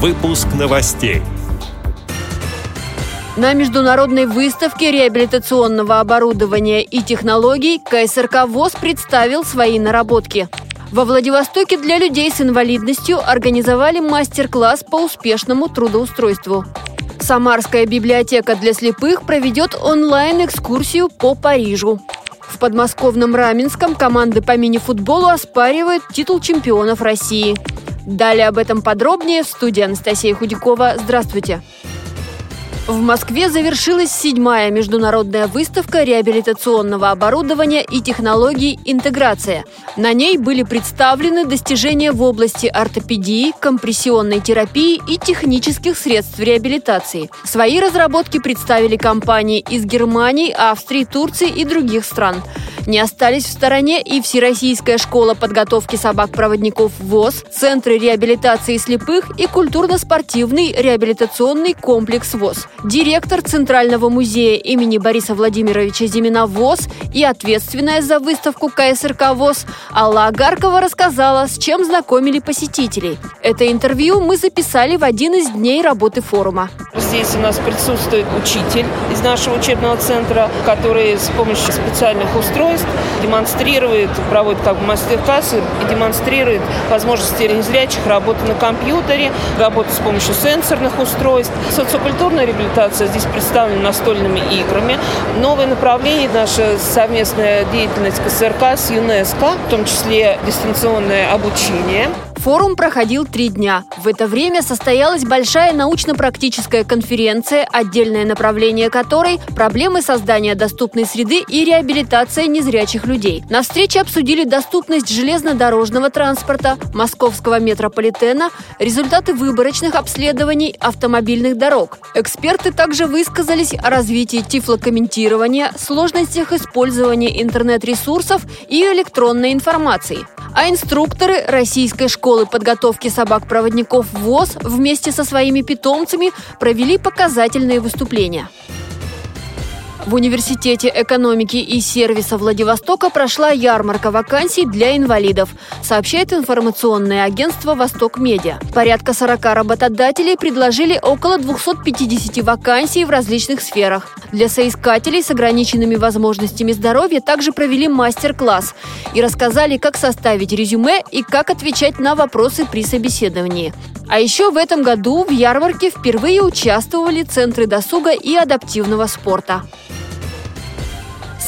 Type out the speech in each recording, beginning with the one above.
Выпуск новостей. На международной выставке реабилитационного оборудования и технологий КСРК ВОЗ представил свои наработки. Во Владивостоке для людей с инвалидностью организовали мастер-класс по успешному трудоустройству. Самарская библиотека для слепых проведет онлайн-экскурсию по Парижу. В подмосковном Раменском команды по мини-футболу оспаривают титул чемпионов России. Далее об этом подробнее в студии Анастасия Худякова. Здравствуйте! В Москве завершилась седьмая международная выставка реабилитационного оборудования и технологий «Интеграция». На ней были представлены достижения в области ортопедии, компрессионной терапии и технических средств реабилитации. Свои разработки представили компании из Германии, Австрии, Турции и других стран. Не остались в стороне и Всероссийская школа подготовки собак-проводников ВОЗ, Центры реабилитации слепых и культурно-спортивный реабилитационный комплекс ВОЗ, директор Центрального музея имени Бориса Владимировича Зимина ВОЗ и ответственная за выставку КСРК ВОЗ Алла Агаркова рассказала, с чем знакомили посетителей. Это интервью мы записали в один из дней работы форума. Здесь у нас присутствует учитель из нашего учебного центра, который с помощью специальных устройств демонстрирует, проводит как бы мастер-классы и демонстрирует возможности незрячих работы на компьютере, работы с помощью сенсорных устройств. Социокультурная реабилитация здесь представлена настольными играми. Новое направление – наша совместная деятельность КСРК с ЮНЕСКО, в том числе дистанционное обучение. Форум проходил три дня. В это время состоялась большая научно-практическая конференция, отдельное направление которой – проблемы создания доступной среды и реабилитация незрячих людей. На встрече обсудили доступность железнодорожного транспорта, московского метрополитена, результаты выборочных обследований автомобильных дорог. Эксперты также высказались о развитии тифлокомментирования, сложностях использования интернет-ресурсов и электронной информации. А инструкторы Российской школы подготовки собак-проводников ВОЗ вместе со своими питомцами провели показательные выступления. В Университете экономики и сервиса Владивостока прошла ярмарка вакансий для инвалидов, сообщает информационное агентство «Восток Медиа». Порядка 40 работодателей предложили около 250 вакансий в различных сферах. Для соискателей с ограниченными возможностями здоровья также провели мастер-класс и рассказали, как составить резюме и как отвечать на вопросы при собеседовании. А еще в этом году в ярмарке впервые участвовали центры досуга и адаптивного спорта.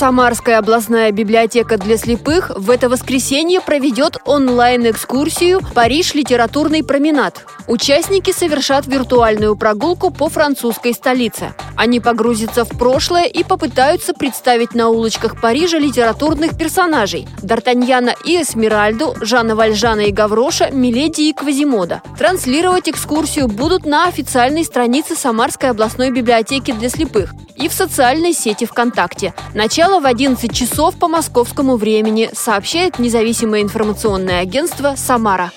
Самарская областная библиотека для слепых в это воскресенье проведет онлайн-экскурсию «Париж. Литературный променад». Участники совершат виртуальную прогулку по французской столице. Они погрузятся в прошлое и попытаются представить на улочках Парижа литературных персонажей – Д'Артаньяна и Эсмеральду, Жана Вальжана и Гавроша, Миледи и Квазимода. Транслировать экскурсию будут на официальной странице Самарской областной библиотеки для слепых и в социальной сети ВКонтакте. Начало в 11 часов по московскому времени, сообщает независимое информационное агентство «Самара».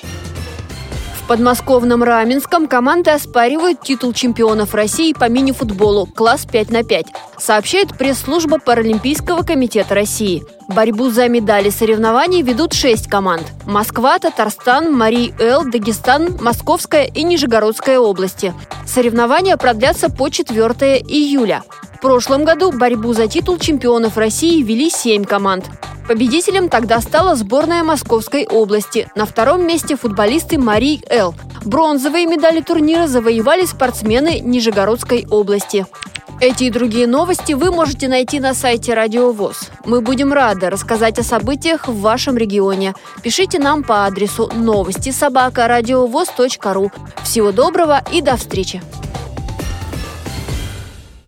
В подмосковном Раменском команды оспаривают титул чемпионов России по мини-футболу класс 5 на 5, сообщает пресс-служба Паралимпийского комитета России. Борьбу за медали соревнований ведут шесть команд. Москва, Татарстан, Марий-Эл, Дагестан, Московская и Нижегородская области. Соревнования продлятся по 4 июля прошлом году борьбу за титул чемпионов России вели семь команд. Победителем тогда стала сборная Московской области. На втором месте футболисты Марий Эл. Бронзовые медали турнира завоевали спортсмены Нижегородской области. Эти и другие новости вы можете найти на сайте Радио ВОЗ. Мы будем рады рассказать о событиях в вашем регионе. Пишите нам по адресу новости собака ру. Всего доброго и до встречи!